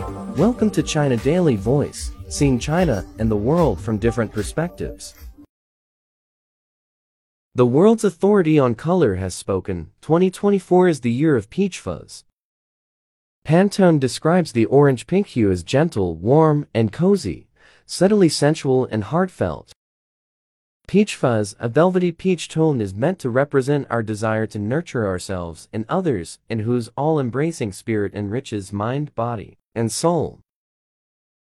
Welcome to China Daily Voice, seeing China and the world from different perspectives. The world's authority on color has spoken. 2024 is the year of peach fuzz. Pantone describes the orange-pink hue as gentle, warm, and cozy, subtly sensual and heartfelt. Peach fuzz, a velvety peach tone is meant to represent our desire to nurture ourselves and others, in whose all-embracing spirit enriches mind, body, and soul.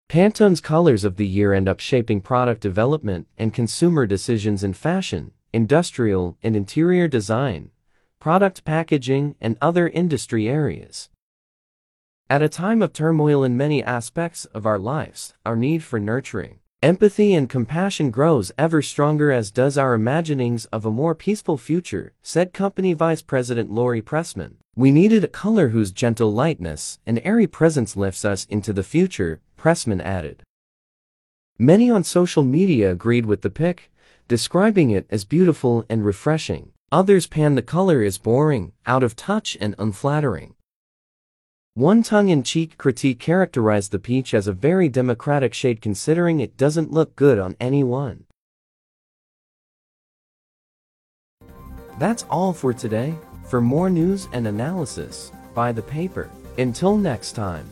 Pantone's colors of the year end up shaping product development and consumer decisions in fashion, industrial and interior design, product packaging, and other industry areas. At a time of turmoil in many aspects of our lives, our need for nurturing, empathy and compassion grows ever stronger as does our imaginings of a more peaceful future, said company vice president Laurie Pressman. We needed a color whose gentle lightness and airy presence lifts us into the future, Pressman added. Many on social media agreed with the pick, describing it as beautiful and refreshing. Others panned the color as boring, out of touch and unflattering. One tongue-in-cheek critique characterized the peach as a very democratic shade considering it doesn't look good on anyone. That's all for today. For more news and analysis, buy the paper. Until next time.